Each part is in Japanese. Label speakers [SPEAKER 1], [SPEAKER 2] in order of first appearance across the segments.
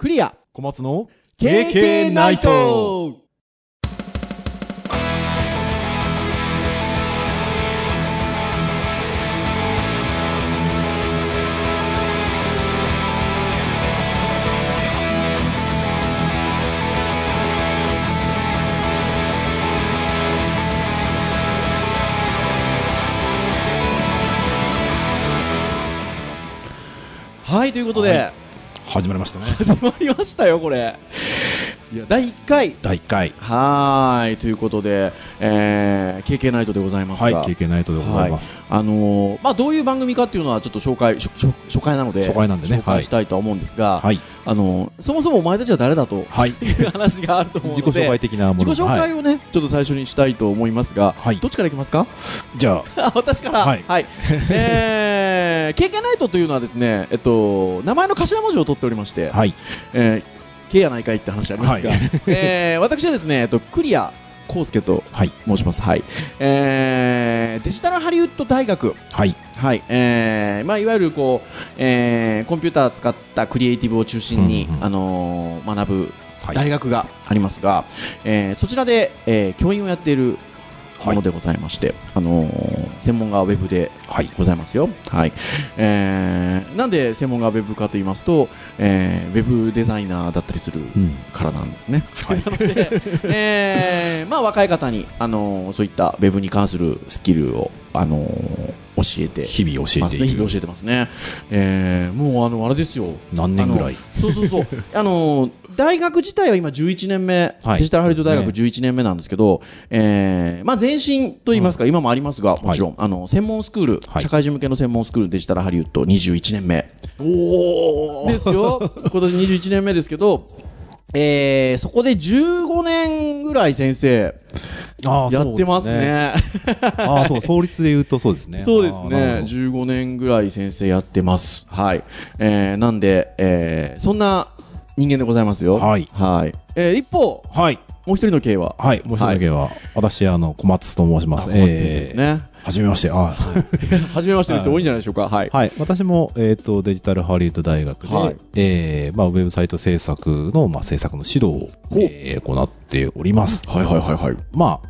[SPEAKER 1] クリア。
[SPEAKER 2] 小松の
[SPEAKER 1] KK ナイト。はいということで、
[SPEAKER 2] は始まりましたね。
[SPEAKER 1] 始まりましたよこれ。いや第1回。
[SPEAKER 2] 第1回。
[SPEAKER 1] はーいということで、えー、KK ナイトでございますが、
[SPEAKER 2] はい KK ナイトでございます、
[SPEAKER 1] あのーまあ、どういう番組かっていうのはちょっと紹介初初初回なので
[SPEAKER 2] 初回なんでね
[SPEAKER 1] 紹介したいとは思うんですが、
[SPEAKER 2] はい。
[SPEAKER 1] あのーそもそもお前たちは誰だと
[SPEAKER 2] はい。
[SPEAKER 1] い う話があると思うので
[SPEAKER 2] 自己紹介的なもの。
[SPEAKER 1] 自己紹
[SPEAKER 2] はい、
[SPEAKER 1] 介をね、ちょっと最初にしたいと思いますが、
[SPEAKER 2] はい。
[SPEAKER 1] どっちからいきますか？
[SPEAKER 2] じゃあ。
[SPEAKER 1] あ 私から、
[SPEAKER 2] はい。
[SPEAKER 1] えー、KK ナイトというのはですね、えっと、名前の頭文字を取っておりまして、
[SPEAKER 2] はい
[SPEAKER 1] えー、K やないかいって話ありますが、
[SPEAKER 2] はい
[SPEAKER 1] えー、私はですね、えっと、クリア康介と
[SPEAKER 2] はい
[SPEAKER 1] 申します。はい。えー、デジタルハリウッド大学。
[SPEAKER 2] はい
[SPEAKER 1] はい。えー、まあ、いわゆるこう、えー、コンピューターを使ったクリエイティブを中心に、
[SPEAKER 2] うんうん
[SPEAKER 1] あのー学ぶ
[SPEAKER 2] はい
[SPEAKER 1] 大学がありますが、えーそちらで、えー教員をやっているものでございまして、あのー専門がウェブで
[SPEAKER 2] はい
[SPEAKER 1] ございますよ。はい。えーなんで専門がウェブかと言いますと、えーウェブデザイナーだったりする
[SPEAKER 2] うん
[SPEAKER 1] からなんですね。
[SPEAKER 2] はい
[SPEAKER 1] なので、えーまあ若い方に、あのーそういったウェブに関するスキルを、あのー教えて
[SPEAKER 2] 日々教
[SPEAKER 1] ますね。
[SPEAKER 2] えて
[SPEAKER 1] 日々教えてますね。えーもうあの、あれですよ。
[SPEAKER 2] 何年ぐらい？
[SPEAKER 1] そうそうそう。あのー大学自体は今11年目、
[SPEAKER 2] はい
[SPEAKER 1] デジタルハリウッド大学
[SPEAKER 2] ね
[SPEAKER 1] 11年目なんですけど、えーまあ前身と言いますか、今もありますが、もちろん、あの、専門スクール、
[SPEAKER 2] はい
[SPEAKER 1] 社会人向けの専門スクールデジタルハリウッド21年目。
[SPEAKER 2] お
[SPEAKER 1] ですよ。今年21年目ですけど、えー、そこで15年ぐらい先生やってますね。
[SPEAKER 2] ああそう創立で言うとそうですね
[SPEAKER 1] そうですね。
[SPEAKER 2] あーなるほど
[SPEAKER 1] 15年ぐらい先生やってます。はい。えー、なんで、えー、そんな人間でございますよ。
[SPEAKER 2] はい
[SPEAKER 1] はい。えー、一方、
[SPEAKER 2] はい
[SPEAKER 1] もう一人の K は、
[SPEAKER 2] はいもう一つだけは、私あの小松と申します
[SPEAKER 1] あ小松先生ですね。
[SPEAKER 2] はじめましてあーそう
[SPEAKER 1] 初めましての人多いんじゃないでしょうか。はい。
[SPEAKER 2] はい、私も、えー、とデジタルハリウッド大学で、
[SPEAKER 1] はい
[SPEAKER 2] えーまあ、ウェブサイト制作の、まあ、制作の指導を、えー行っております。
[SPEAKER 1] はいはいはいはい。
[SPEAKER 2] ま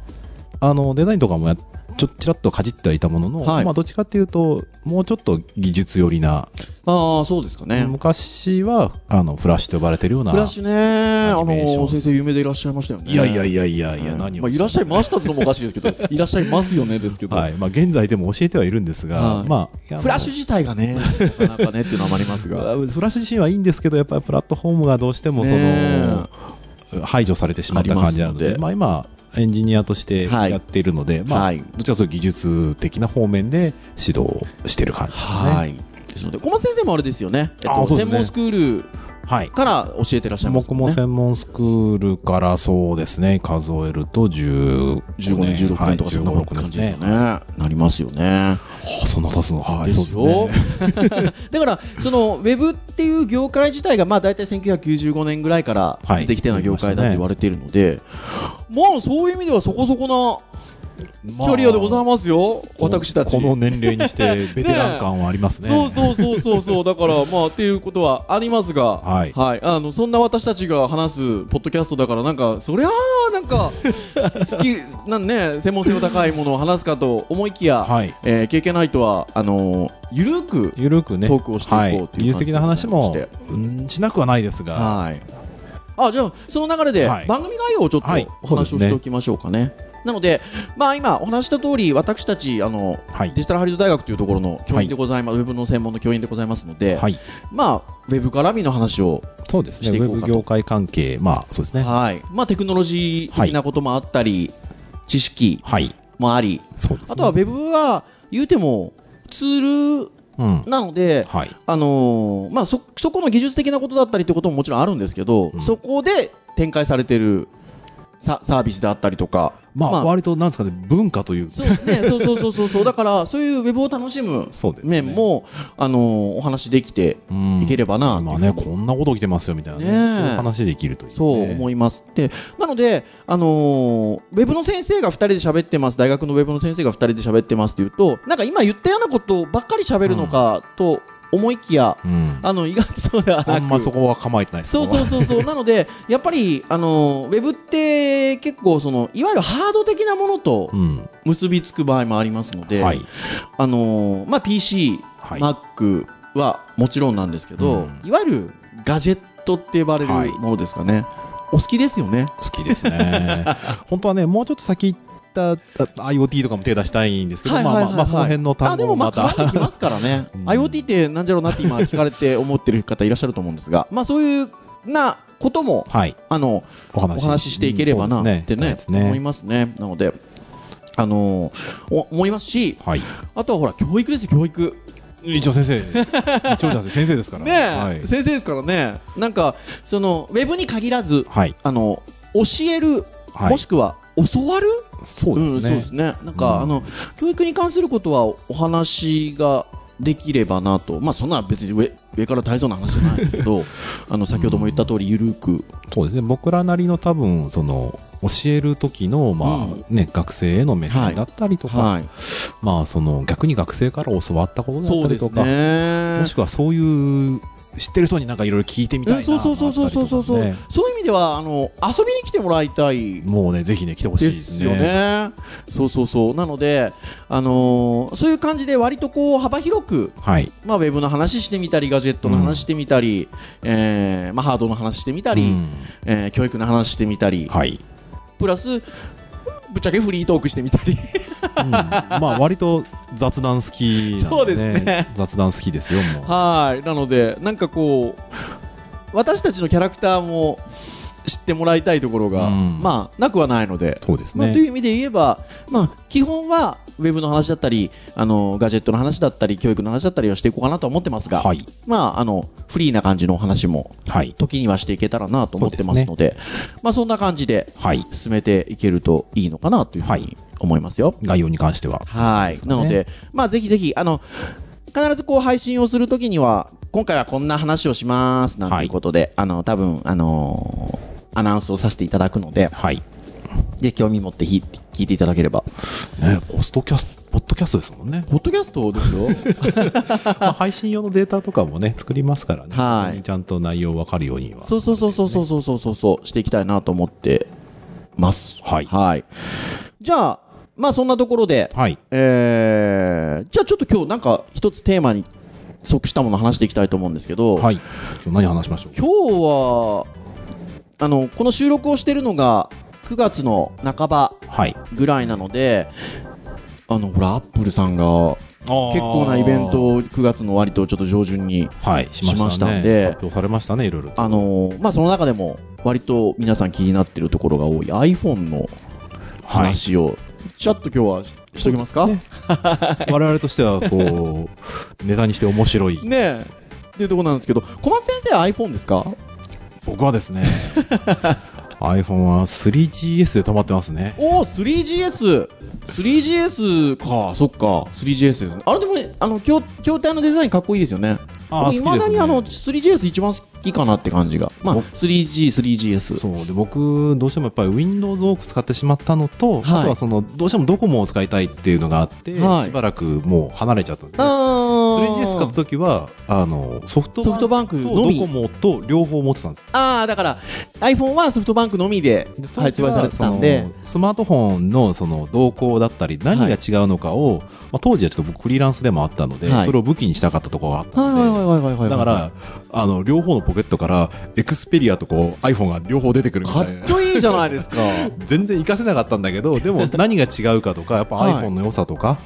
[SPEAKER 2] あ、あのデザインとかもやちょちらっとかじってはいたものの、
[SPEAKER 1] はい。
[SPEAKER 2] まあ、どっちかっていうともうちょっと技術寄りな、
[SPEAKER 1] ああ、そうですかね。
[SPEAKER 2] 昔はあのフラッシュと呼ばれてるような
[SPEAKER 1] フラッシュね、あの先生有名でいらっしゃいましたよね。
[SPEAKER 2] いやいやいやいやいや、
[SPEAKER 1] はい
[SPEAKER 2] 何を？
[SPEAKER 1] まあ、いらっしゃいましたってのもおかしいですけど、いらっしゃいますよねですけど、
[SPEAKER 2] はい。まあ、現在でも教えてはいるんですが、
[SPEAKER 1] はい。
[SPEAKER 2] まあ
[SPEAKER 1] フラッシュ自体がね、なかなかねっていうのはありますが、
[SPEAKER 2] フラッシュ自身はいいんですけどやっぱりプラットフォームがどうしてもその、
[SPEAKER 1] ね
[SPEAKER 2] 排除されてしまった感じなの
[SPEAKER 1] で
[SPEAKER 2] まあ、今エンジニアとして
[SPEAKER 1] はい
[SPEAKER 2] やっているので、まあ
[SPEAKER 1] はい
[SPEAKER 2] どっちかというと技術的な方面で指導している感じですね。
[SPEAKER 1] はい。ですので、小松先生もあれですよね、えっと、
[SPEAKER 2] ね
[SPEAKER 1] 専門スクール
[SPEAKER 2] はい
[SPEAKER 1] から教えてらっしゃいます
[SPEAKER 2] 僕も専門スクールからそうですね。数えると15
[SPEAKER 1] 15年、16年とかそんな
[SPEAKER 2] はい、
[SPEAKER 1] 感じですよね。
[SPEAKER 2] は
[SPEAKER 1] なりますよね。
[SPEAKER 2] あそんな経つの？はい
[SPEAKER 1] です
[SPEAKER 2] そう
[SPEAKER 1] よ
[SPEAKER 2] ですね。
[SPEAKER 1] だから、そのウェブっていう業界自体が、まあ、大体1995年ぐらいから
[SPEAKER 2] はい。
[SPEAKER 1] 出てきたような業界だって言われているので、まあ、そういう意味ではそこそこなキャリアでございますよ、私たち。
[SPEAKER 2] この年齢にして ベテラン感はありますね。
[SPEAKER 1] そうそうそうそうそう。だから まあっていうことはありますが、
[SPEAKER 2] はい。
[SPEAKER 1] あのそんな私たちが話すポッドキャストだからなんかそりゃあなんか 好きなんね専門性の高いものを話すかと思いきや、
[SPEAKER 2] はい。
[SPEAKER 1] えー経験ないとはあのーゆるく
[SPEAKER 2] ゆるくね。
[SPEAKER 1] トークをしていこう
[SPEAKER 2] はい
[SPEAKER 1] とい。う
[SPEAKER 2] 的な話も
[SPEAKER 1] で
[SPEAKER 2] うんしなくはないですが、
[SPEAKER 1] はい。あじゃあその流れで
[SPEAKER 2] はい。
[SPEAKER 1] 番組概要をちょっと
[SPEAKER 2] はい。
[SPEAKER 1] お話をしておきましょうかね。なので、まあ、今お話した通り私たちあの
[SPEAKER 2] はい。
[SPEAKER 1] デジタルハリウッド大学というところの教員でございます、ウェブの専門の教員でございますので、
[SPEAKER 2] はい、
[SPEAKER 1] まあ、ウェブ絡みの話を、
[SPEAKER 2] そうですね。ウェブ業界関係まあそうですね。
[SPEAKER 1] はい。まあ、テクノロジー的なこともあったり、知識
[SPEAKER 2] はい。
[SPEAKER 1] もあり、
[SPEAKER 2] そうですね。
[SPEAKER 1] あとはウェブは言うてもツール
[SPEAKER 2] うん。
[SPEAKER 1] なので、
[SPEAKER 2] はい。
[SPEAKER 1] あのーまあ、そそこの技術的なことだったりってことももちろんあるんですけど、
[SPEAKER 2] うん。
[SPEAKER 1] そこで展開されてるササービスであったりとか、
[SPEAKER 2] まあ、割となんですかね文化という
[SPEAKER 1] そうですね、そうそうそうそうそう、だからそういうウェブを楽しむ
[SPEAKER 2] そうですね。
[SPEAKER 1] 面も、あのーお話できて
[SPEAKER 2] うん。
[SPEAKER 1] いければな、
[SPEAKER 2] 今ねこんなこと起きてますよみたいなね。
[SPEAKER 1] ね
[SPEAKER 2] 話できるといいです
[SPEAKER 1] そう
[SPEAKER 2] ね
[SPEAKER 1] 思います。で、なので、あのーウェブの先生が2人で喋ってます、大学のウェブの先生が2人で喋ってますっていうと、なんか今言ったようなことばっかり喋るのかと思いきや
[SPEAKER 2] うん。
[SPEAKER 1] あの意外とそうではなく。
[SPEAKER 2] あんまそこは構えてない
[SPEAKER 1] そうそうそうそう。なのでやっぱりあのウェブって結構そのいわゆるハード的なものと
[SPEAKER 2] うん。
[SPEAKER 1] 結びつく場合もありますので、
[SPEAKER 2] はい。
[SPEAKER 1] あのまあ PC、
[SPEAKER 2] はい。
[SPEAKER 1] Mac はもちろんなんですけど、
[SPEAKER 2] うん。
[SPEAKER 1] いわゆるガジェットって呼ばれる
[SPEAKER 2] はい。
[SPEAKER 1] ものですかね、お好きですよね。
[SPEAKER 2] 好きですね。本当はねもうちょっと先行ったあ IoT とかも手出したいんですけど、まあまあまあこの辺の
[SPEAKER 1] あ
[SPEAKER 2] 単
[SPEAKER 1] でもまあ
[SPEAKER 2] 語もまた。
[SPEAKER 1] 変わってきますからね、
[SPEAKER 2] うん。
[SPEAKER 1] IoT ってなんじゃろうなって今聞かれて思ってる方いらっしゃると思うんですがまあそういうなことも
[SPEAKER 2] はい。
[SPEAKER 1] あの
[SPEAKER 2] お話
[SPEAKER 1] し。していければな
[SPEAKER 2] うん
[SPEAKER 1] ってね思いますね。なのであのお思いますし
[SPEAKER 2] はい。
[SPEAKER 1] あとはほら教育ですよ教育。
[SPEAKER 2] 一応先生 一応じゃ先生ですから。
[SPEAKER 1] ねえ、
[SPEAKER 2] はい、
[SPEAKER 1] 先生ですからね。なんかそのウェブに限らず
[SPEAKER 2] はい。
[SPEAKER 1] あの教える、
[SPEAKER 2] はい。
[SPEAKER 1] もしくは教わる？
[SPEAKER 2] そうですね、
[SPEAKER 1] なんか、
[SPEAKER 2] うん。
[SPEAKER 1] あの教育に関することはお話ができればなと。まあそんな別に上上から大層な話じゃないですけど あの先ほども言った通りゆるく。
[SPEAKER 2] そうですね。僕らなりの多分その教える時の、まあ
[SPEAKER 1] うん。
[SPEAKER 2] ね、学生への目線だったりとか、
[SPEAKER 1] はい。
[SPEAKER 2] まあ、その逆に学生から教わったことだったりとか、
[SPEAKER 1] ね。
[SPEAKER 2] もしくはそういう知ってる人になんかいろいろ聞いてみたいな
[SPEAKER 1] そうそうそうそうそうそうそう、
[SPEAKER 2] ね。
[SPEAKER 1] そういう意味ではあの遊びに来てもらいたい。
[SPEAKER 2] もうねぜひね。来てほしい
[SPEAKER 1] で
[SPEAKER 2] です
[SPEAKER 1] よね。そうそうそう。なので、あのーそういう感じで割とこう幅広く、
[SPEAKER 2] はい。
[SPEAKER 1] まあ、ウェブの話してみたり、ガジェットの話してみたり、えーまあ、ハードの話してみたり、
[SPEAKER 2] うん。
[SPEAKER 1] えー教育の話してみたり、
[SPEAKER 2] はい、
[SPEAKER 1] プラス、ぶっちゃけフリートークしてみたり。
[SPEAKER 2] うん。まあ割と雑談好きね、
[SPEAKER 1] そうですね。
[SPEAKER 2] 雑談好きですよもう。
[SPEAKER 1] はい。なので、なんかこう、私たちのキャラクターも知ってもらいたいところが、
[SPEAKER 2] うん。
[SPEAKER 1] まあ、なくはないので、
[SPEAKER 2] そうです
[SPEAKER 1] まあ、という
[SPEAKER 2] ね
[SPEAKER 1] 意味で言えば、まあ、基本はウェブの話だったりあのガジェットの話だったり教育の話だったりはしていこうかなと思ってますが、
[SPEAKER 2] はい。
[SPEAKER 1] まあ、あのフリーな感じのお話も
[SPEAKER 2] はい。
[SPEAKER 1] 時にはしていけたらなと思ってますのでまあ、そんな感じで
[SPEAKER 2] はい。
[SPEAKER 1] 進めていけるといいのかなというふうに思いますよ。
[SPEAKER 2] 概要に関しては。
[SPEAKER 1] はい、
[SPEAKER 2] ね。
[SPEAKER 1] なので、まあ、ぜひぜひあの必ずこう配信をするときには今回はこんな話をしますなんていうことで、あの多分あのーアナウンスをさせていただくので
[SPEAKER 2] はい
[SPEAKER 1] で興味持ってひ聞いていただければ
[SPEAKER 2] ねポストキャストポッドキャストですもんね
[SPEAKER 1] ポッドキャストですよ。
[SPEAKER 2] まあ配信用のデータとかもね作りますからね、
[SPEAKER 1] はい
[SPEAKER 2] ちゃんと内容分かるようには
[SPEAKER 1] そうそうそうそうそうそうそうそうそうしていきたいなと思ってます。
[SPEAKER 2] はい
[SPEAKER 1] じゃあ、まあそんなところで、
[SPEAKER 2] はい
[SPEAKER 1] えー、じゃあちょっと今日なんか一つテーマに即したものを話していきたいと思うんですけど、
[SPEAKER 2] はい今日何話しましょう
[SPEAKER 1] 今日は、あの、この収録をしてるのが9月の半ば
[SPEAKER 2] はい。
[SPEAKER 1] ぐらいなので、あの、ほら、アップルさんが結構なイベントを9月の割とちょっと上旬に
[SPEAKER 2] はいしました,、ね、
[SPEAKER 1] しましたんで
[SPEAKER 2] 発表されましたねいろいろと。
[SPEAKER 1] あのーまあ、その中でも割と皆さん気になってるところが多い iPhone の話を、ちょっと今日はししときますか？ね。
[SPEAKER 2] 我々としてはこうネタにして面白い。
[SPEAKER 1] え。っていうところなんですけど小松先生は iPhone ですか？
[SPEAKER 2] 僕はですね iPhone は 3GS で止まってますね。
[SPEAKER 1] おお 3GS 3GS か。そっか。3GS ですね。あれでもあの筐筐体のデザインかっこいいですよね。いまだにあの 3GS 一番好きかなって感じが。まあ
[SPEAKER 2] 僕
[SPEAKER 1] 3G、3GS
[SPEAKER 2] そう。で僕どうしてもやっぱり Windows を多く使ってしまったのと、
[SPEAKER 1] はい。
[SPEAKER 2] あとはそのどうしてもドコモを使いたいっていうのがあって、
[SPEAKER 1] はい。
[SPEAKER 2] しばらくもう離れちゃったんで、ね、
[SPEAKER 1] あ
[SPEAKER 2] 3GS 買った時はあのソフト
[SPEAKER 1] バンク
[SPEAKER 2] とドコモと両方持ってたんです。
[SPEAKER 1] ああだから iPhone はソフトバンクのみで
[SPEAKER 2] で
[SPEAKER 1] 発売されてたんで。
[SPEAKER 2] スマートフォンのその動向だったり何が違うのかを、まあ、当時はちょっと僕フリーランスでもあったので、
[SPEAKER 1] はい。
[SPEAKER 2] それを武器にしたかったところがあった
[SPEAKER 1] はい
[SPEAKER 2] ので、
[SPEAKER 1] はいはいはいはいはい。
[SPEAKER 2] だからあの両方のポケットからエクスペリアとこう iPhone が両方出てくるみたいな。
[SPEAKER 1] こいいじゃないですか。
[SPEAKER 2] 全然活かせなかったんだけどでも何が違うかとかやっぱ
[SPEAKER 1] はい。
[SPEAKER 2] iPhone の良さとか、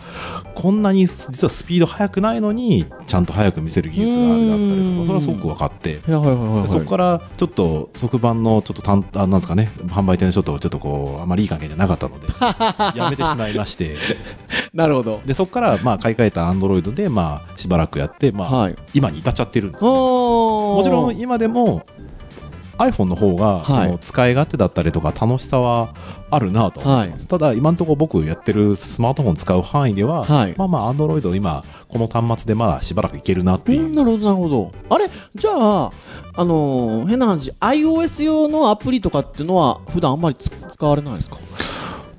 [SPEAKER 2] こんなに実はスピード速くないのにちゃんと速く見せる技術があるだったりと
[SPEAKER 1] うん。
[SPEAKER 2] かそれはすごく分かって。
[SPEAKER 1] いやはいはいはいはい。
[SPEAKER 2] でそこからちょっと即版のちょっと単あなんですかね販売店の人とちょっとこうあまりいい関係じゃなかったので やめてしまいまして。
[SPEAKER 1] なるほど。
[SPEAKER 2] でそこからまあ買い替えたアンドロイドでまあしばらくやってまあ、
[SPEAKER 1] はい。
[SPEAKER 2] 今に至っちゃってるんですよね
[SPEAKER 1] も
[SPEAKER 2] もちろん今でも iPhone の方がそ
[SPEAKER 1] はい。
[SPEAKER 2] の使い勝手だったりとか楽しさはあるなと思ってます、ただ今のところ僕やってるスマートフォン使う範囲では、
[SPEAKER 1] はい。
[SPEAKER 2] まあまあ Android 今この端末でまだしばらくいけるなっていう、
[SPEAKER 1] うんなるほどなるほど。あれ？じゃああのー変な話 iOS 用のアプリとかっていうのは普段あんまりつ使われないですか？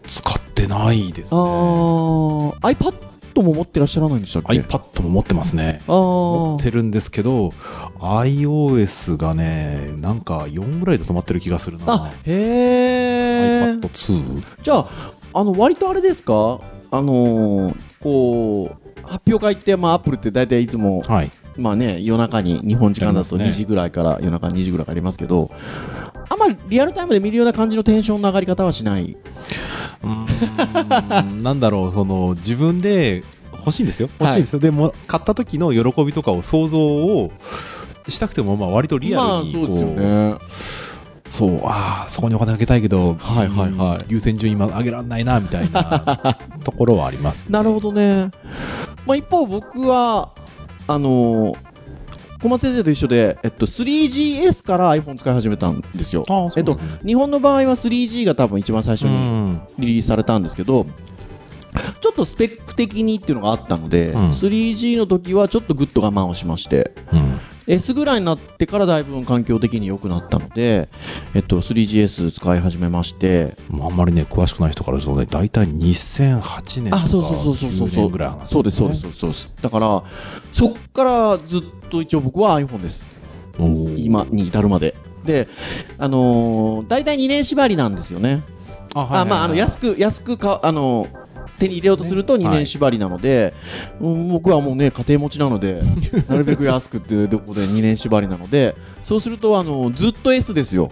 [SPEAKER 2] 使ってないです
[SPEAKER 1] あ
[SPEAKER 2] ね
[SPEAKER 1] ー。iPad iPad も持ってらっしゃらないんでしたっけ
[SPEAKER 2] ？iPad も持ってますね。持ってるんですけど iOS がねなんか4ぐらいで止まってる気がするな。
[SPEAKER 1] あへえ
[SPEAKER 2] iPad2
[SPEAKER 1] じゃああの割とあれですか？あのーこう発表会って、まあ、アップルって大体いつも、
[SPEAKER 2] はい。
[SPEAKER 1] まあね、夜中に日本時間だと2
[SPEAKER 2] やりますね。
[SPEAKER 1] 時ぐらいから、夜中2時ぐらいからありますけどあんまりリアルタイムで見るような感じのテンションの上がり方はしない？う
[SPEAKER 2] ーん。なんだろうその自分で欲しいんですよ。欲しいんですよ、でも買った時の喜びとかを想像をしたくてもまあ割とリアルにこう、
[SPEAKER 1] まあそうね。
[SPEAKER 2] ああそこにお金かけたいけど、
[SPEAKER 1] はいはいはい。
[SPEAKER 2] うん優先順位今上げられないなみたいな ところはあります、
[SPEAKER 1] なるほどね、まあ、一方僕はあのー小松先生と一緒で、えっと、3GS から iPhone 使い始めたんですよ。
[SPEAKER 2] ああ
[SPEAKER 1] えっと、日本の場合は 3G が多分一番最初
[SPEAKER 2] う
[SPEAKER 1] に
[SPEAKER 2] ん
[SPEAKER 1] リリースされたんですけど、ちょっとスペック的にっていうのがあったので、
[SPEAKER 2] うん
[SPEAKER 1] 3G の時はちょっとグッと我慢をしまして、
[SPEAKER 2] うん、
[SPEAKER 1] S ぐらいになってからだいぶ環境的に良くなったので、えっと、3GS 使い始めまして、
[SPEAKER 2] あんまりね詳しくない人からするとね大体2008年とか
[SPEAKER 1] あ、そうそうそうそうそう
[SPEAKER 2] 9年ぐらいの話
[SPEAKER 1] そうです、そうです、そうですそうです。だから、そっからずっと一応僕は iPhone です。今に至るまで。で、あのー、大体2年縛りなんですよね。
[SPEAKER 2] あはいはいはい。
[SPEAKER 1] あまあ、あの安く安くかあの手に入れようとすると2年縛りなので、うん僕はもうね家庭持ちなので なるべく安くっていう ところで2年縛りなのでそうするとあのずっと S ですよ。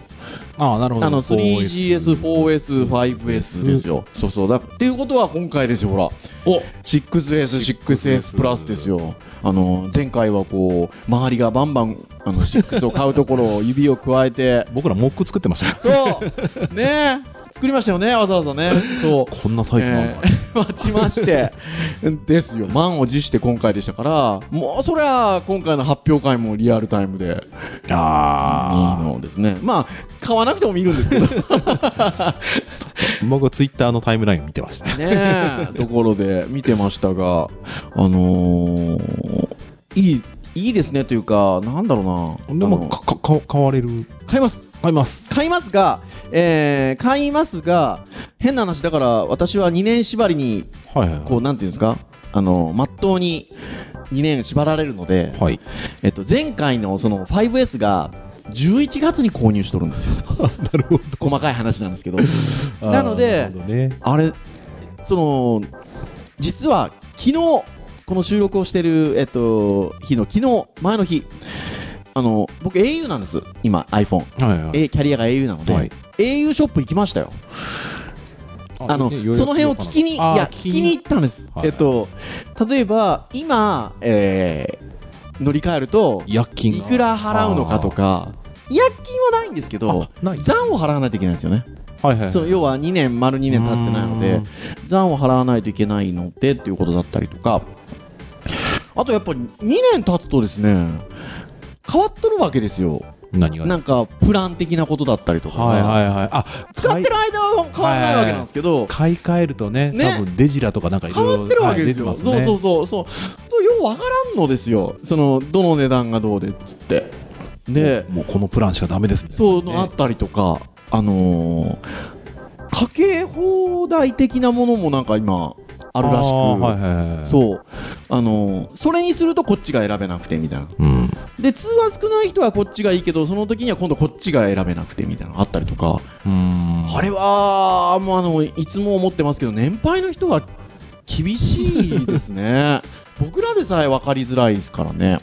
[SPEAKER 2] あなるほど。
[SPEAKER 1] あの 3GS、4S、5S ですよ。そうそう。だっていうことは今回ですよほら。
[SPEAKER 2] お。
[SPEAKER 1] 6S、6S プラスですよ。あの前回はこう周りがバンバンあの6を買うところを指を加えて。
[SPEAKER 2] 僕らモック作ってましたよ
[SPEAKER 1] そう。ね作りましたよねわざわざね。そう。
[SPEAKER 2] こんなサイズなんだ、
[SPEAKER 1] えー待ちまして。ですよ。満を持して今回でしたからもうそりゃ今回の発表会もリアルタイムで。いい
[SPEAKER 2] あ
[SPEAKER 1] のですね。まあ買わなくても見るんですけど。
[SPEAKER 2] あ僕はツイッターのタイムライン見てました。
[SPEAKER 1] ねえところで見てましたがあのーいいいいですねというかなんだろうな。
[SPEAKER 2] でもかかか買われる？
[SPEAKER 1] 買います
[SPEAKER 2] 買います。
[SPEAKER 1] 買いますが、えー買いますが変な話だから私は2年縛りに
[SPEAKER 2] はいはい
[SPEAKER 1] こうなんていうんですか？あのまっとうに2年縛られるので、
[SPEAKER 2] はい。
[SPEAKER 1] えっと、前回のその 5S が11月に購入しとるんですよ。
[SPEAKER 2] なるほど。
[SPEAKER 1] 細かい話なんですけど。なので
[SPEAKER 2] ね。
[SPEAKER 1] あれその実は昨日この収録をしてる、えっと、日の昨日前の日あの僕 au なんです。今 iPhone、
[SPEAKER 2] はいはい。
[SPEAKER 1] えキャリアが au なので、
[SPEAKER 2] はい。
[SPEAKER 1] au ショップ行きましたよ。あのその辺を聞きにいや聞きに？行ったんです、
[SPEAKER 2] はい
[SPEAKER 1] えっと例えば今、えー乗り換えるといくら払うのかとか違約金はないんですけど残を払わないといけないんですよね、
[SPEAKER 2] はいはい
[SPEAKER 1] そう要は2年丸2年経ってないので
[SPEAKER 2] うん。
[SPEAKER 1] 残を払わないといけないのでっていうことだったりとか。あとやっぱり2年経つとですね変わっとるわけですよ。
[SPEAKER 2] 何が
[SPEAKER 1] なんかプラン的なことだったりとか。が、
[SPEAKER 2] はいはいはい。あ
[SPEAKER 1] 使ってる間は変わらないわけなんですけど、
[SPEAKER 2] 買い替えるとね
[SPEAKER 1] ね。
[SPEAKER 2] 多分デジラとかなんか
[SPEAKER 1] 変わってるわけですよ、
[SPEAKER 2] はいすね。
[SPEAKER 1] そうそうそう。そう。とようわからんのですよ。そのどの値段がどうでっつって。で
[SPEAKER 2] もうこのプランしかダメですみたいな。
[SPEAKER 1] そうのあったりとか。あのーかけ放題的なものもなんか今あるらしく、
[SPEAKER 2] はいはいはい
[SPEAKER 1] そう。あのーそれにするとこっちが選べなくてみたいな。
[SPEAKER 2] うん。
[SPEAKER 1] で通話少ない人はこっちがいいけどその時には今度こっちが選べなくてみたいなあったりとか。
[SPEAKER 2] うん。
[SPEAKER 1] あれはもうあのいつも思ってますけど年配の人は厳しいですね。僕らでさえ分かりづらいですからね。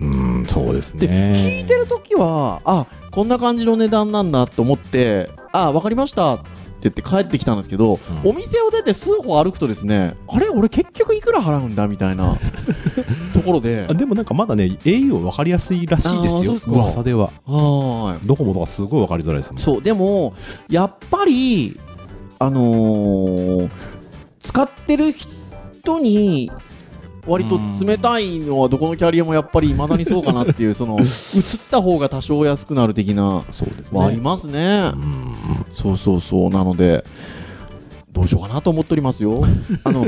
[SPEAKER 2] うんそうです
[SPEAKER 1] で
[SPEAKER 2] ね
[SPEAKER 1] 聞いてる時はあこんな感じの値段なんだと思ってあ分かりました言って帰ってきたんですけど、
[SPEAKER 2] うん。
[SPEAKER 1] お店を出て数歩歩くとですねあれ俺結局いくら払うんだみたいな ところで。
[SPEAKER 2] あでもなんかまだね au 分かりやすいらしいですよ噂では。
[SPEAKER 1] はーい。
[SPEAKER 2] ドコモとかすごい分かりづらいですもん
[SPEAKER 1] そうでもやっぱりあのー使ってる人に割と冷たいのはどこのキャリアもやっぱり未だにそうかなっていうその 移った方が多少安くなる的な
[SPEAKER 2] そうです
[SPEAKER 1] はありますね。
[SPEAKER 2] うん。
[SPEAKER 1] そうそうそう。なのでどうしようかなと思っておりますよ。あの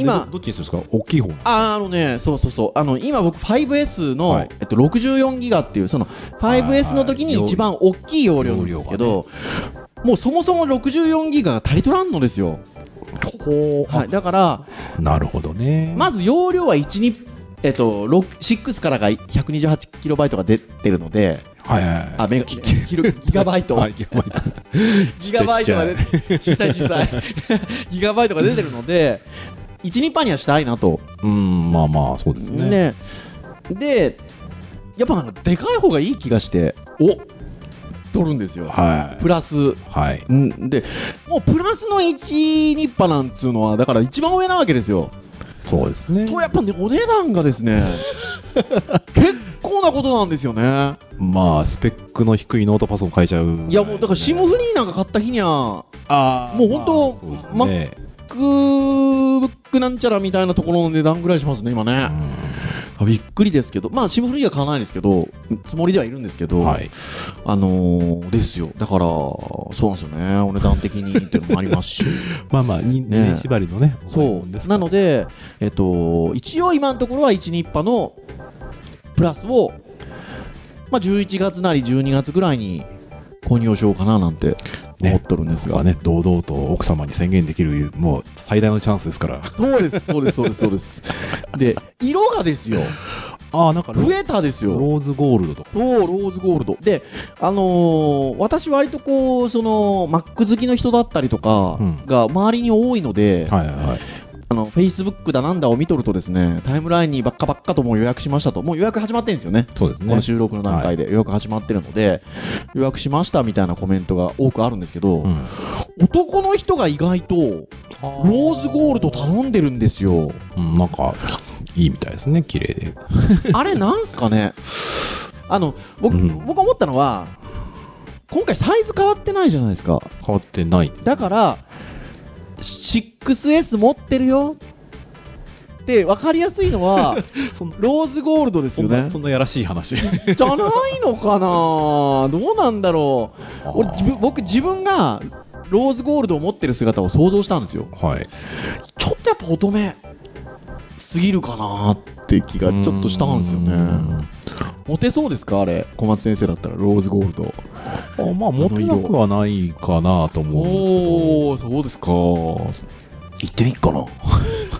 [SPEAKER 1] 今
[SPEAKER 2] どどっちにするんですか？大きい方
[SPEAKER 1] ああのねそうそうそう。あの今僕 5S の、
[SPEAKER 2] はい。
[SPEAKER 1] えっと、64ギガっていうその 5S の時に一番大きい容量なんですけど、もうそもそも64ギガが足りとらんのですよ。
[SPEAKER 2] ほ
[SPEAKER 1] はい、だから
[SPEAKER 2] なるほどね。
[SPEAKER 1] まず容量は1にえっと、6 6からが128キロバイトが出てるので、
[SPEAKER 2] はいはいはい。
[SPEAKER 1] あ、メガ、キロギガバイト。
[SPEAKER 2] はいギガバイト。
[SPEAKER 1] ギガバイトが出て、小さい小さい。ギガバイトが出てるので、1、2パーにはしたいなと。
[SPEAKER 2] うん、まあまあ、そうですね。
[SPEAKER 1] ね。で、やっぱなんかでかい方がいい気がして、お取るんですよ。
[SPEAKER 2] は
[SPEAKER 1] プラス。
[SPEAKER 2] い。はい。
[SPEAKER 1] んで、もうプラスの1、2パなんつうのは、だから一番上なわけですよ。
[SPEAKER 2] そうですね。
[SPEAKER 1] と、やっぱね、お値段がですね、結構なことなんですよね。
[SPEAKER 2] まあ、スペックの低いノートパソコン買えちゃう。
[SPEAKER 1] いや、もうだから、シムフリーなんか買った日には、
[SPEAKER 2] あ
[SPEAKER 1] もう本当
[SPEAKER 2] そうです
[SPEAKER 1] ま
[SPEAKER 2] ね。
[SPEAKER 1] MacBook なんちゃらみたいなところの値段ぐらいしますね、今ね。あびっくりですけど、まあ、シムフリーは買わないですけど、つもりではいるんですけど、
[SPEAKER 2] はい。
[SPEAKER 1] あのーですよ。だから、そうなんですよね。お値段的にっていうのもありますし。
[SPEAKER 2] まあまあ、に
[SPEAKER 1] ね
[SPEAKER 2] 年縛りのね。
[SPEAKER 1] そう。なので、えっと、一応今のところは1、2波のプラスを、まあ、11月なり12月ぐらいに購入をしようかななんて思っとるんですが。
[SPEAKER 2] がね、堂々と奥様に宣言できる、もう最大のチャンスですから。
[SPEAKER 1] そうです、そうです、そうです、そうです。で、色がですよ、
[SPEAKER 2] ああ、なんかロ
[SPEAKER 1] 増えたですよ。
[SPEAKER 2] ローズゴールドとか。
[SPEAKER 1] そう、ローズゴールド。で、あのー私割とこう、その、Mac 好きの人だったりとか
[SPEAKER 2] うん
[SPEAKER 1] が周りに多いので、
[SPEAKER 2] はいはいはい。
[SPEAKER 1] あの、Facebook だなんだを見とるとですね、タイムラインにばっかばっかともう予約しましたと、もう予約始まってるんですよね。
[SPEAKER 2] そうですね。
[SPEAKER 1] この収録の段階で予約始まってるので、予約しましたみたいなコメントが多くあるんですけど、
[SPEAKER 2] うん。
[SPEAKER 1] 男の人が意外と、ローズゴールド頼んでるんですよ。
[SPEAKER 2] うん、なんか、いいみたいですね、綺麗で。
[SPEAKER 1] あれなんすかね？あの、僕、
[SPEAKER 2] うん
[SPEAKER 1] 僕思ったのは、今回サイズ変わってないじゃないですか。
[SPEAKER 2] 変わってないです。
[SPEAKER 1] だから、6S 持ってるよって分かりやすいのは、ローズゴールドですよね
[SPEAKER 2] そんな、。やらしい話。
[SPEAKER 1] じゃないのかな？どうなんだろう？俺自分僕自分がローズゴールドを持ってる姿を想像したんですよ。
[SPEAKER 2] はい。
[SPEAKER 1] ちょっとやっぱ乙女すぎるかなって気がちょっとしたんですよね。
[SPEAKER 2] うん
[SPEAKER 1] モテそうですか？あれ。小松先生だったらローズゴールド。
[SPEAKER 2] あまあ、持てなくはないかなと思うんですけど。
[SPEAKER 1] おー、そうですか。行ってみっかな。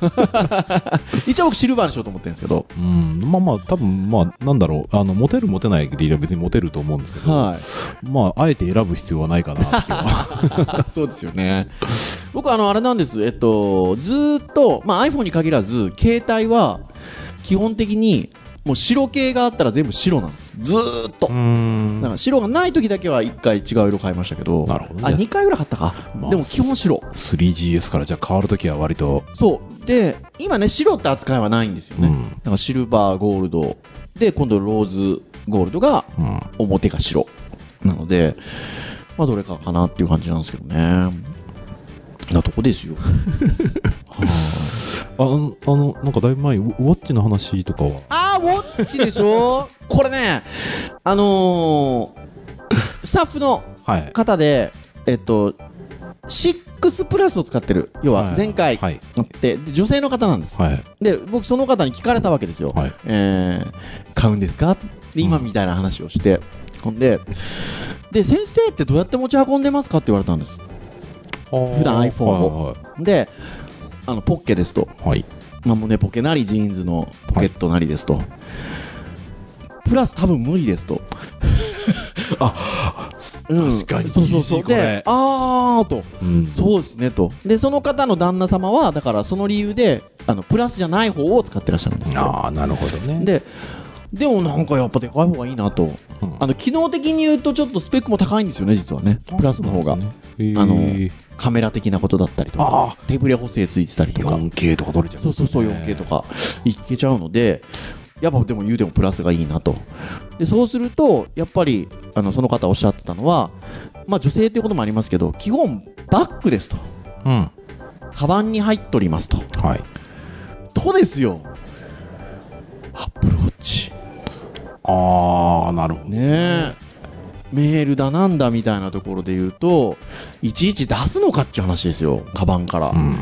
[SPEAKER 1] 一応僕シルバーにしようと思ってるんですけど。
[SPEAKER 2] うん、まあまあ、多分まあ、なんだろう、あの、モテるモテないで言えば別にモテると思うんですけど、
[SPEAKER 1] はい。
[SPEAKER 2] まあ、あえて選ぶ必要はないかなって気は。
[SPEAKER 1] そうですよね。僕、あの、あれなんです。えっと、ずーっと、まあ iPhone に限らず、携帯は、基本的に、もう白系があったら全部白なんです。ずーっと。
[SPEAKER 2] ん
[SPEAKER 1] だから白がない時だけは1回違う色変えましたけど。
[SPEAKER 2] なるほどね
[SPEAKER 1] あ、2回ぐらい買ったか。
[SPEAKER 2] まあ
[SPEAKER 1] でも基本白。
[SPEAKER 2] 3GS からじゃあ変わるときは割と、
[SPEAKER 1] そう。で、今ね、白って扱いはないんですよね。
[SPEAKER 2] うん
[SPEAKER 1] だからシルバー、ゴールド。で、今度ローズゴールドが
[SPEAKER 2] うん、
[SPEAKER 1] 表が白。なので、まあどれかかなっていう感じなんですけどね。なとこですよ。はい
[SPEAKER 2] ああの、あのなんかだいぶ前、ウウォッチの話とかは、
[SPEAKER 1] あー、ウォッチでしょこれね、あのー、スタッフの
[SPEAKER 2] はい。
[SPEAKER 1] 方で、えっと、6プラスを使ってる。要は前回
[SPEAKER 2] はい。
[SPEAKER 1] あって、で女性の方なんです。
[SPEAKER 2] はい。
[SPEAKER 1] で、僕その方に聞かれたわけですよ。
[SPEAKER 2] はい。
[SPEAKER 1] えー、買うんですか？で、今みたいな話をして。ほんで、で、先生ってどうやって持ち運んでますかって言われたんです。普段 iPhone を
[SPEAKER 2] を。
[SPEAKER 1] で、あの、ポッケですと。
[SPEAKER 2] はい。
[SPEAKER 1] まあ、胸ポケなりジーンズのポケットなりですと、プラス多分無理ですと、うん
[SPEAKER 2] 確かに
[SPEAKER 1] そうそうそう。であーと。
[SPEAKER 2] うん。
[SPEAKER 1] そうですねと。でその方の旦那様はだからその理由であのプラスじゃない方を使ってらっしゃるんです。よ
[SPEAKER 2] ああ、なるほどね。
[SPEAKER 1] ででもなんかやっぱでかい方がいいなと、
[SPEAKER 2] うん。
[SPEAKER 1] あの機能的に言うとちょっとスペックも高いんですよね実はね。プラスの方が、
[SPEAKER 2] あ
[SPEAKER 1] あの
[SPEAKER 2] の、
[SPEAKER 1] カメラ的なことだったりと
[SPEAKER 2] あ
[SPEAKER 1] か。手ブレ補正ついてたりとか。
[SPEAKER 2] 4K とか撮れちゃう。
[SPEAKER 1] そうそうそう、4K と。か。いけちゃうので、やっぱでも言うてもプラスがいいなと。で、そうすると、やっぱり、あの、その方おっしゃってたのは、まあ女性っていうこともありますけど、基本バッグですと。
[SPEAKER 2] うん。
[SPEAKER 1] カバンに入っておりますと。
[SPEAKER 2] はい。
[SPEAKER 1] とですよ。アップルウォッチ。
[SPEAKER 2] ああ、なるほど。
[SPEAKER 1] ねえ。メールだなんだみたいなところで言うと、いちいち出すのかっていう話ですよ。カバンから。
[SPEAKER 2] うん。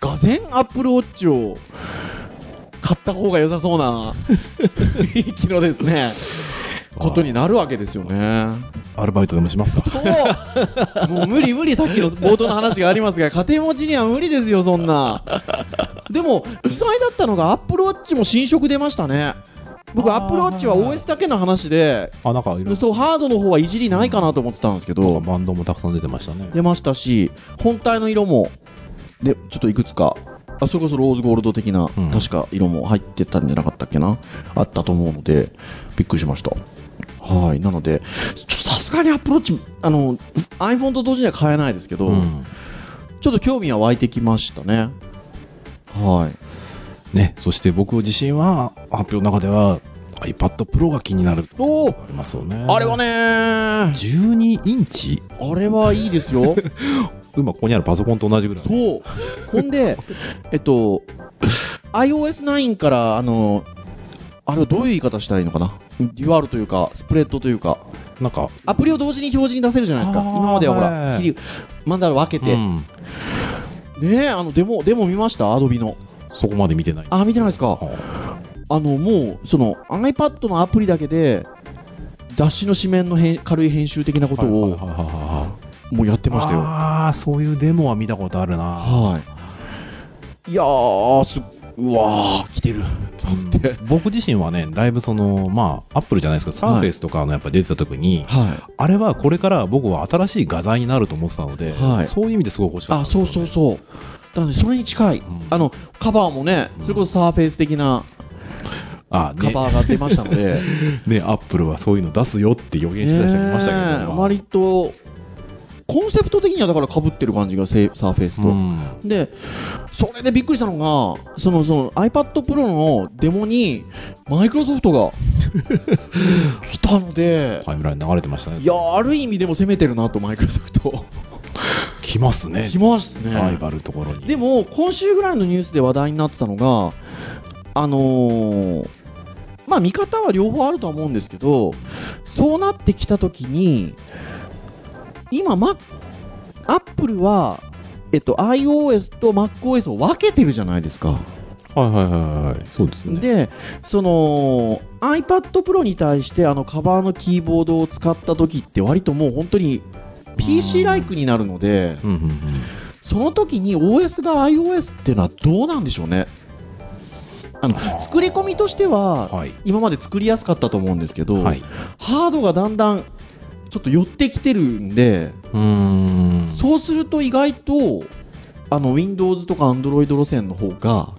[SPEAKER 1] がぜんアップルウォッチを買った方が良さそうな 雰囲気のですねことになるわけですよね。
[SPEAKER 2] アルバイトでもしますか？
[SPEAKER 1] そう。もう無理無理さっきの冒頭の話がありますが家庭持ちには無理ですよそんな。でも意外だったのがアップルウォッチも新色出ましたね。僕アップルウォッチは OS だけの話で
[SPEAKER 2] あなんか
[SPEAKER 1] そうハードの方はいじりないかなと思ってたんですけど。
[SPEAKER 2] バンドもたくさん出てましたね。
[SPEAKER 1] 出ましたし本体の色もでちょっといくつかあそれこそローズゴールド的な、
[SPEAKER 2] うん。
[SPEAKER 1] 確か色も入ってたんじゃなかったっけな？あったと思うのでびっくりしました。はい。なのでさすがにアップローチあの iPhone と同時には買えないですけど、
[SPEAKER 2] うん。
[SPEAKER 1] ちょっと興味は湧いてきましたね。はい。
[SPEAKER 2] ねそして僕自身は発表の中では iPad Pro が気になる。
[SPEAKER 1] おお
[SPEAKER 2] ありますよね。
[SPEAKER 1] あれはねー。
[SPEAKER 2] 12インチ？
[SPEAKER 1] あれはいいですよ
[SPEAKER 2] 今ここにあるパソコンと同じぐらい
[SPEAKER 1] そうほん。でえっと iOS9 からあのあれはどういう言い方したらいいのかなデュアルというかスプレッドというか
[SPEAKER 2] なん。か
[SPEAKER 1] アプリを同時に表示に出せるじゃないですか今まではほら切りマンダラ分けて、
[SPEAKER 2] うん。
[SPEAKER 1] ねえあのデモデモ見ましたアドビの
[SPEAKER 2] そこまで見てない
[SPEAKER 1] あ見てないですかあのもうその iPad のアプリだけで雑誌の紙面の軽い編集的なことをもうやってましたよ。
[SPEAKER 2] ああそういうデモは見たことあるな。
[SPEAKER 1] はい。いやーすうわー来てる。
[SPEAKER 2] 僕自身はねだいぶそのまあアップルじゃないですけどサーフェイスとかのやっぱ出てた時に、
[SPEAKER 1] はい。
[SPEAKER 2] あれはこれから僕は新しい画材になると思ってたので、
[SPEAKER 1] はい。
[SPEAKER 2] そういう意味ですごく欲しかった
[SPEAKER 1] あ
[SPEAKER 2] んですよ
[SPEAKER 1] そうそうそう。だからそれに近い、
[SPEAKER 2] ん。
[SPEAKER 1] あのカバーもねそれこそサーフェイス的な
[SPEAKER 2] あね。
[SPEAKER 1] カバーが出ましたので、
[SPEAKER 2] ねアップルはそういうの出すよって予言してた人もいましたけど、
[SPEAKER 1] 割とコンセプト的にはだから被ってる感じがセサーフェイスと、
[SPEAKER 2] うん。
[SPEAKER 1] でそれでびっくりしたのがそのその iPad Pro のデモにマイクロソフトが 来たので
[SPEAKER 2] タイムライン流れてましたね。
[SPEAKER 1] いやある意味でも攻めてるなとマイクロソフト。
[SPEAKER 2] 来ますね。
[SPEAKER 1] 来ますね。
[SPEAKER 2] ライバルのところに。
[SPEAKER 1] でも今週ぐらいのニュースで話題になってたのがあのーまあ見方は両方あるとは思うんですけどそうなってきた時に今、ま、アップルは、えっと、iOS と MacOS を分けてるじゃないですか。
[SPEAKER 2] はいはいはいはいそうですね。
[SPEAKER 1] でその iPad Pro に対してあのカバーのキーボードを使った時って割ともう本当に PC ライクになるので
[SPEAKER 2] うんうんうん。
[SPEAKER 1] その時に OS が iOS っていうのはどうなんでしょうね。あの作り込みとしては
[SPEAKER 2] はい。
[SPEAKER 1] 今まで作りやすかったと思うんですけど、
[SPEAKER 2] はい。
[SPEAKER 1] ハードがだんだんちょっと寄ってきてるんで
[SPEAKER 2] うーん。
[SPEAKER 1] そうすると意外とあの Windows とか Android 路線の方が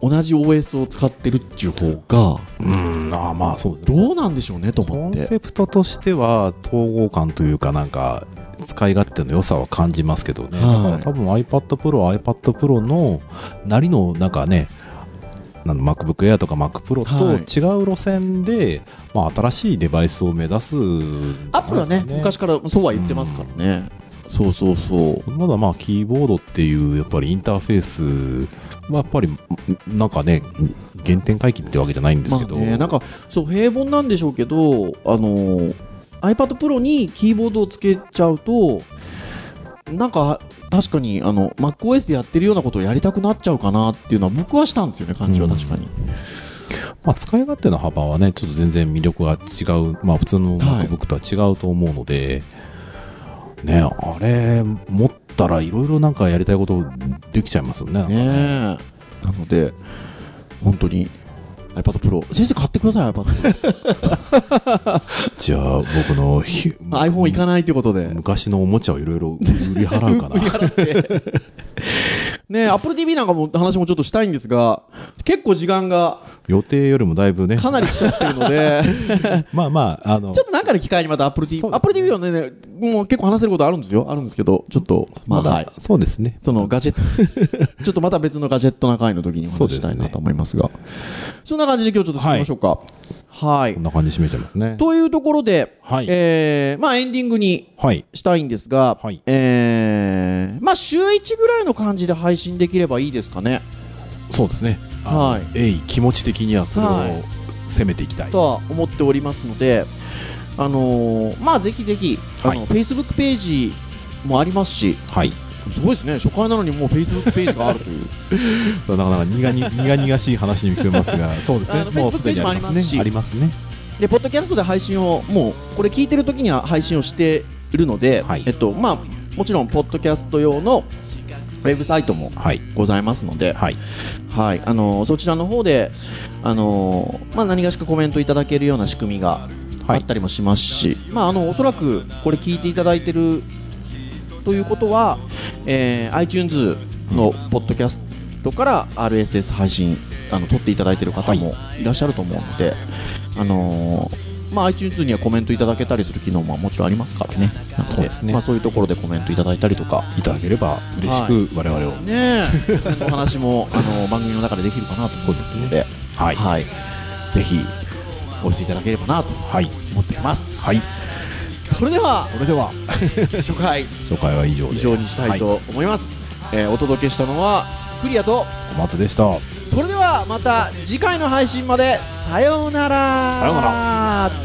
[SPEAKER 1] 同じ OS を使ってるっていう方が
[SPEAKER 2] うん。ああまあそうですね。
[SPEAKER 1] どうなんでしょうねと
[SPEAKER 2] コ
[SPEAKER 1] 思って。
[SPEAKER 2] ンセプトとしては統合感というかなんか使い勝手の良さは感じますけどね、
[SPEAKER 1] はい。
[SPEAKER 2] だから多分 iPad Pro は iPad Pro のなりのなんかねなんだ MacBook Air とか Mac Pro
[SPEAKER 1] はい。
[SPEAKER 2] と違う路線で、まあ、新しいデバイスを目指すんじゃ
[SPEAKER 1] アップルはね昔からそうは言ってますからね、そうそうそう。
[SPEAKER 2] まだまあキーボードっていうやっぱりインターフェースはやっぱりなんかね原点回帰ってわけじゃないんですけど、
[SPEAKER 1] まあね、なんかそう平凡なんでしょうけどあの iPad Pro にキーボードをつけちゃうとなんか確かにあの MacOS でやってるようなことをやりたくなっちゃうかなっていうのは僕はしたんですよね感じは確かに、
[SPEAKER 2] まあ、使い勝手の幅はね、ちょっと全然魅力が違う、まあ、普通の
[SPEAKER 1] はい
[SPEAKER 2] MacBook とは違うと思うので、ね、あれ、持ったらいろいろなんかやりたいことできちゃいますよね。
[SPEAKER 1] ねえ。なので本当に iPad Pro 先生買ってください iPad Pro
[SPEAKER 2] じゃあ、僕のひ
[SPEAKER 1] iPhone いかないということで。
[SPEAKER 2] 昔のおもちゃをいろいろ売り払うかな。
[SPEAKER 1] ね Apple TV なんかも話もちょっとしたいんですが結構時間が
[SPEAKER 2] 予定よりもだいぶね、
[SPEAKER 1] かなり来ちゃってるので
[SPEAKER 2] まあまあ、あの
[SPEAKER 1] ちょ、っとなんかの機会にまた Apple TV、
[SPEAKER 2] ね
[SPEAKER 1] Apple TV はね、ねもう結構話せることあるんですよ。あるんですけど、ちょっと、まあ、
[SPEAKER 2] まだ、
[SPEAKER 1] はい。
[SPEAKER 2] そうですね。
[SPEAKER 1] そのガジェット、ちょっとまた別のガジェットな回の時にお話ししたいなと思いますが、そんな感じで今日ちょっと進みましょうか。はい。
[SPEAKER 2] こんな感じで締めちゃいますね。
[SPEAKER 1] というところで、
[SPEAKER 2] はい
[SPEAKER 1] えーまあエンディングに
[SPEAKER 2] はい。
[SPEAKER 1] したいんですが、
[SPEAKER 2] はい
[SPEAKER 1] えーまあ週1ぐらいの感じで配信できればいいですかね。
[SPEAKER 2] そうですね。
[SPEAKER 1] はい
[SPEAKER 2] えい、気持ち的にはそれ
[SPEAKER 1] はい
[SPEAKER 2] を攻めていきたい。
[SPEAKER 1] とは思っておりますので、あのーまあぜひぜひ、あの、
[SPEAKER 2] はい
[SPEAKER 1] Facebook ページもありますし、
[SPEAKER 2] はい。
[SPEAKER 1] すごいですね、初回なのにもう Facebook ページがあるという。
[SPEAKER 2] なかなか苦に苦々しい話に聞こえますが、そうですね。もうすでにありますね。ありますね。
[SPEAKER 1] でポッドキャストで配信をもうこれ聞いてる時には配信をしているので、
[SPEAKER 2] はい
[SPEAKER 1] えっとまあもちろんポッドキャスト用のウェブサイトも
[SPEAKER 2] はい
[SPEAKER 1] ございますので、
[SPEAKER 2] はい
[SPEAKER 1] はい、あのそちらの方で、あのまあ、何がしかコメントいただけるような仕組みがあったりもしますし、まあ、あのおそらくこれ聞いていただいてるということは、えー iTunes のポッドキャストから RSS 配信あの撮っていただいてる方もい。らっしゃると思うので、あのまあ、iTunes にはコメントいただけたりする機能ももちろんありますからね。なので
[SPEAKER 2] そうですね。
[SPEAKER 1] まあ、そういうところでコメントいただいたりとか。
[SPEAKER 2] いただければ嬉しく我々を。
[SPEAKER 1] ねえ、そのお話もあの番組の中でできるかなと思いますので、
[SPEAKER 2] はい。
[SPEAKER 1] はい、ぜひお寄せいただければなと
[SPEAKER 2] はい。
[SPEAKER 1] 思っています。
[SPEAKER 2] はい
[SPEAKER 1] それでは。
[SPEAKER 2] それでは。
[SPEAKER 1] 初回。
[SPEAKER 2] 初回は以上で。
[SPEAKER 1] 以上にしたいと思います。えーお届けしたのはクリアと、
[SPEAKER 2] 小松でした。
[SPEAKER 1] それではまた次回の配信まで。さようなら。
[SPEAKER 2] さような
[SPEAKER 1] ら。